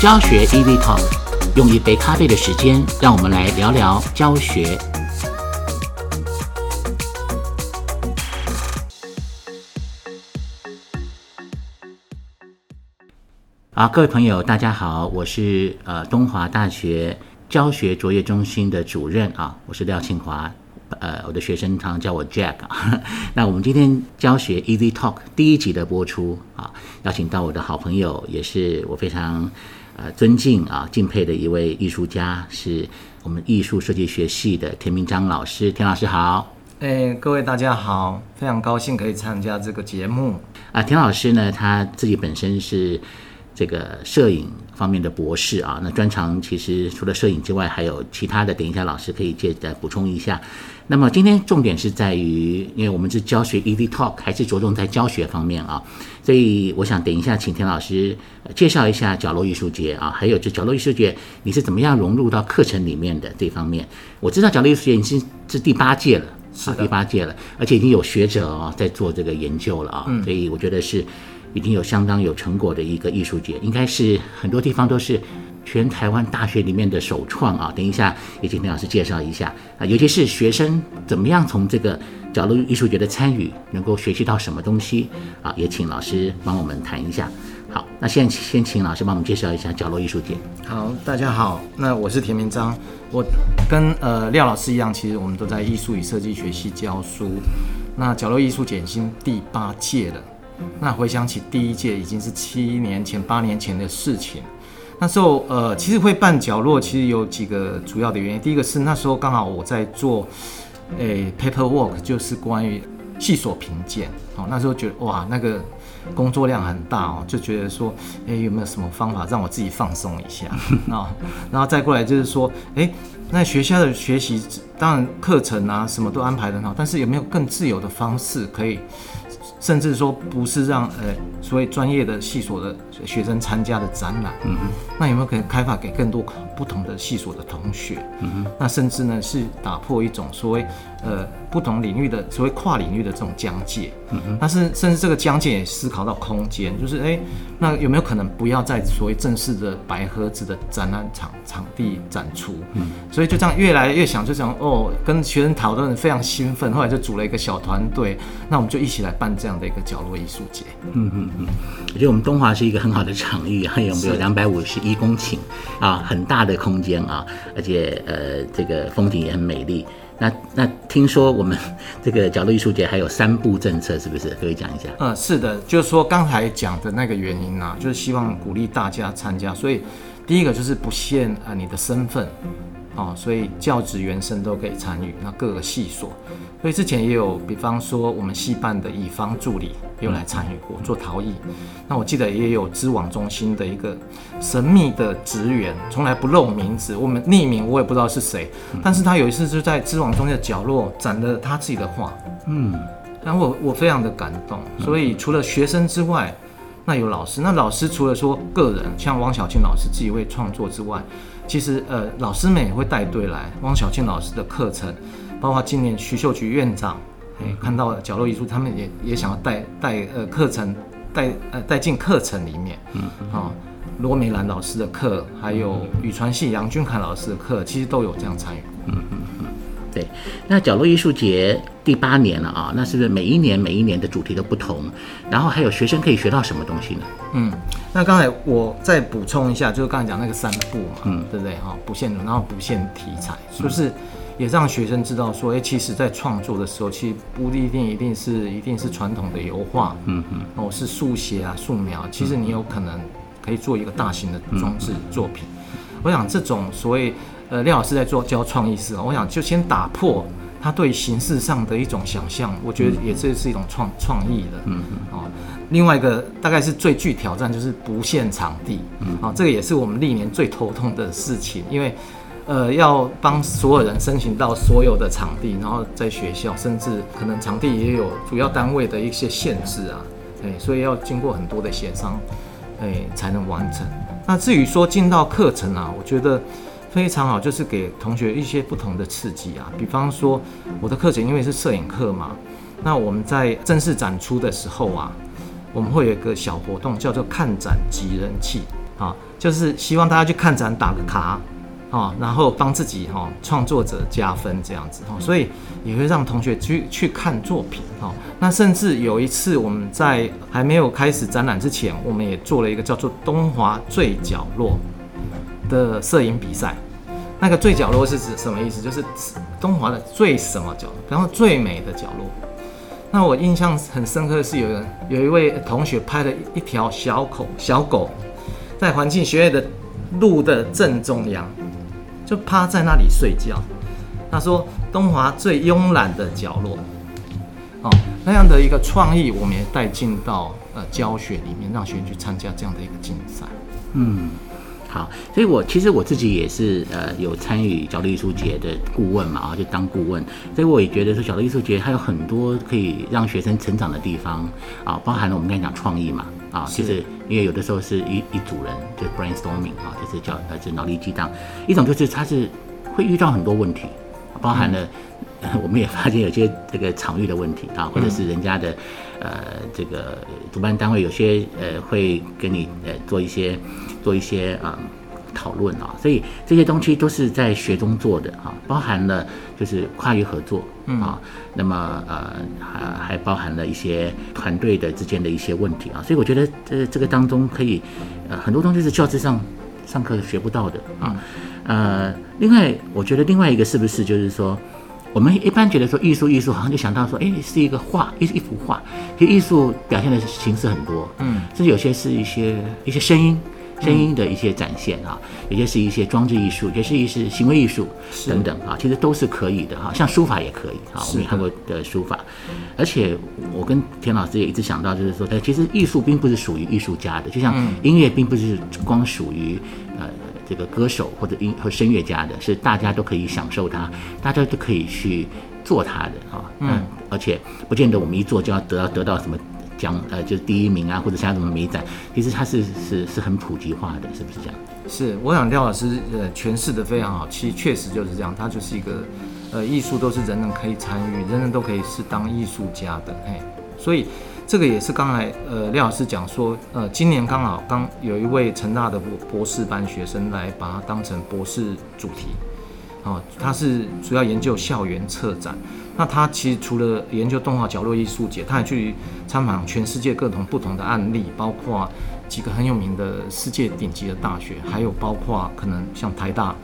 教学 EV Talk，用一杯咖啡的时间，让我们来聊聊教学。好，各位朋友，大家好，我是呃东华大学教学卓越中心的主任啊，我是廖庆华。呃，我的学生常常叫我 Jack。那我们今天教学 Easy Talk 第一集的播出啊，邀请到我的好朋友，也是我非常呃尊敬啊敬佩的一位艺术家，是我们艺术设计学系的田明章老师。田老师好，哎，各位大家好，非常高兴可以参加这个节目啊。田老师呢，他自己本身是。这个摄影方面的博士啊，那专长其实除了摄影之外，还有其他的。等一下老师可以借再补充一下。那么今天重点是在于，因为我们是教学 Easy Talk，还是着重在教学方面啊，所以我想等一下请田老师介绍一下角落艺术节啊，还有就角落艺术节你是怎么样融入到课程里面的这方面。我知道角落艺术节已经是第八届了，是第八届了，而且已经有学者啊在做这个研究了啊，所以我觉得是。已经有相当有成果的一个艺术节，应该是很多地方都是全台湾大学里面的首创啊！等一下也请田老师介绍一下啊，尤其是学生怎么样从这个角落艺术节的参与能够学习到什么东西啊？也请老师帮我们谈一下。好，那现在先请老师帮我们介绍一下角落艺术节。好，大家好，那我是田明章，我跟呃廖老师一样，其实我们都在艺术与设计学系教书。那角落艺术节已经第八届了。那回想起第一届已经是七年前、八年前的事情。那时候，呃，其实会办角落，其实有几个主要的原因。第一个是那时候刚好我在做，诶，paperwork，就是关于细所评鉴。哦，那时候觉得哇，那个工作量很大哦，就觉得说，诶，有没有什么方法让我自己放松一下那？然后再过来就是说，诶，那学校的学习当然课程啊什么都安排很好，但是有没有更自由的方式可以？甚至说不是让呃所谓专业的系所的学生参加的展览，嗯哼。那有没有可能开发给更多不同的系所的同学？嗯哼。那甚至呢是打破一种所谓呃不同领域的所谓跨领域的这种疆界，嗯但是甚至这个疆界也思考到空间，就是哎那有没有可能不要在所谓正式的白盒子的展览场场地展出？嗯，所以就这样越来越想，就想哦跟学生讨论非常兴奋，后来就组了一个小团队，那我们就一起来办这。这样的一个角落艺术节，嗯嗯嗯，我觉得我们东华是一个很好的场域，还有没有两百五十一公顷啊，很大的空间啊，而且呃，这个风景也很美丽。那那听说我们 这个角落艺术节还有三步政策，是不是可以讲一下？嗯，是的，就是说刚才讲的那个原因呢，就是希望鼓励大家参加，所以第一个就是不限啊你的身份。哦，所以教职员生都可以参与，那各个系所，所以之前也有，比方说我们系办的乙方助理又来参与过做陶艺，那我记得也有知网中心的一个神秘的职员，从来不露名字，我们匿名，我也不知道是谁，但是他有一次就在知网中心的角落展了他自己的画，嗯，然后我我非常的感动，所以除了学生之外。那有老师，那老师除了说个人，像汪小庆老师自己会创作之外，其实呃，老师们也会带队来。汪小庆老师的课程，包括今年徐秀菊院长，哎，看到角落艺术，他们也也想要带带呃课程带呃带进课程里面。嗯，啊，罗美兰老师的课，还有宇传系杨俊凯老师的课，其实都有这样参与。嗯。对，那角落艺术节第八年了啊，那是不是每一年每一年的主题都不同？然后还有学生可以学到什么东西呢？嗯，那刚才我再补充一下，就是刚才讲那个三步嘛，嗯，对不对？哈，不限，然后不限题材，是不是也让学生知道说，哎，其实在创作的时候，其实不一定一定是一定是传统的油画，嗯嗯，哦，是速写啊、素描，其实你有可能可以做一个大型的装置作品。我想这种所谓。呃，廖老师在做教创意时，我想就先打破他对形式上的一种想象，我觉得也这是一种创创意的。嗯嗯。哦，另外一个大概是最具挑战就是不限场地。嗯。啊，这个也是我们历年最头痛的事情，因为呃要帮所有人申请到所有的场地，然后在学校甚至可能场地也有主要单位的一些限制啊，哎，所以要经过很多的协商，哎才能完成。那至于说进到课程啊，我觉得。非常好，就是给同学一些不同的刺激啊。比方说，我的课程因为是摄影课嘛，那我们在正式展出的时候啊，我们会有一个小活动，叫做看展集人气啊。就是希望大家去看展打个卡，啊，然后帮自己哈、创作者加分这样子哈、哦，所以也会让同学去去看作品哈、哦。那甚至有一次我们在还没有开始展览之前，我们也做了一个叫做东华最角落的摄影比赛。那个最角落是指什么意思？就是东华的最什么角落，然后最美的角落。那我印象很深刻的是，有人有一位同学拍了一条小狗小狗，在环境学院的路的正中央，就趴在那里睡觉。他说东华最慵懒的角落，哦，那样的一个创意，我们也带进到呃教学里面，让学员去参加这样的一个竞赛。嗯，好，所以我其实我自己也是呃有参与角力艺术节的顾问嘛，啊，就当顾问，所以我也觉得说角力艺术节它有很多可以让学生成长的地方啊，包含了我们刚才讲创意嘛，啊，就是因为有的时候是一一组人就是 brainstorming 啊，就是叫呃就是脑力激荡，一种就是他是会遇到很多问题，包含了。我们也发现有些这个场域的问题啊，或者是人家的，呃，这个主办单位有些呃会跟你呃做一些做一些啊、讨论啊，所以这些东西都是在学中做的啊，包含了就是跨域合作啊，那么呃还还包含了一些团队的之间的一些问题啊，所以我觉得这这个当中可以呃很多东西是教资上上课学不到的啊，呃，另外我觉得另外一个是不是就是说。我们一般觉得说艺术，艺术好像就想到说，哎，是一个画，一一幅画。其实艺术表现的形式很多，嗯，甚至有些是一些一些声音，声音的一些展现啊，有些是一些装置艺术，有些是一些行为艺术等等啊，其实都是可以的哈。像书法也可以啊，我们也看过的书法。而且我跟田老师也一直想到，就是说，哎，其实艺术并不是属于艺术家的，就像音乐并不是光属于呃。这个歌手或者音和声乐家的，是大家都可以享受它，大家都可以去做它的啊。嗯，而且不见得我们一做就要得到得到什么奖，呃，就是第一名啊，或者像什么美展，其实它是是是很普及化的，是不是这样？是，我想廖老师呃诠释的非常好，其实确实就是这样，它就是一个呃艺术都是人人可以参与，人人都可以是当艺术家的，嘿，所以这个也是刚才呃廖老师讲说，呃今年刚好刚有一位成大的博博士班学生来把它当成博士主题，哦，他是主要研究校园策展。那他其实除了研究动画角落艺术节，他也去参访全世界各种不同的案例，包括几个很有名的世界顶级的大学，还有包括可能像台大，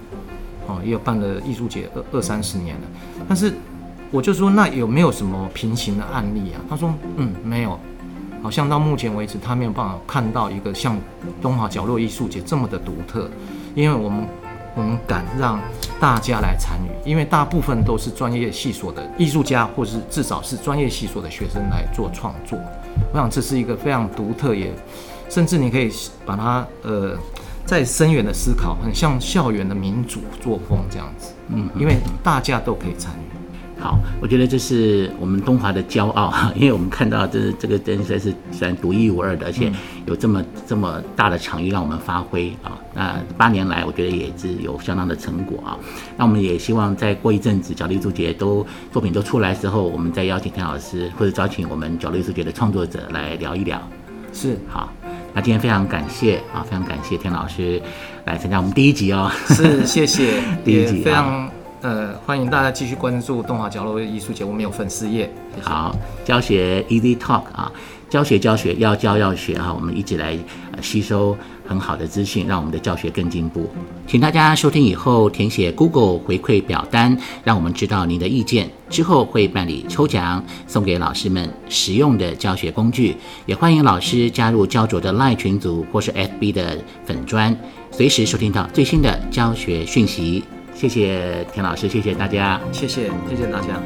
哦，也有办了艺术节二二三十年了。但是我就说，那有没有什么平行的案例啊？他说，嗯，没有，好像到目前为止，他没有办法看到一个像东华角落艺术节这么的独特，因为我们我们敢让大家来参与，因为大部分都是专业系所的艺术家，或是至少是专业系所的学生来做创作。我想这是一个非常独特，也甚至你可以把它呃再深远的思考，很像校园的民主作风这样子。嗯，因为大家都可以参与。好，我觉得这是我们东华的骄傲哈，因为我们看到这这个真的是虽然独一无二的，而且有这么这么大的场域让我们发挥啊。那八年来，我觉得也是有相当的成果啊。那我们也希望再过一阵子角力艺术节都作品都出来之后，我们再邀请田老师或者邀请我们角力艺术节的创作者来聊一聊。是，好，那今天非常感谢啊，非常感谢田老师来参加我们第一集哦。是，谢谢，第一集啊非常呃欢迎大家继续关注动画角落艺术节，我们有粉丝页。好，教学 Easy Talk 啊，教学教学要教要学啊，我们一起来、吸收很好的资讯，让我们的教学更进步。请大家收听以后填写 Google 回馈表单，让我们知道您的意见，之后会办理抽奖，送给老师们实用的教学工具。也欢迎老师加入焦灼的 Line 群组或是 FB 的粉砖，随时收听到最新的教学讯息。谢谢田老师，谢谢大家。谢谢，谢谢大家。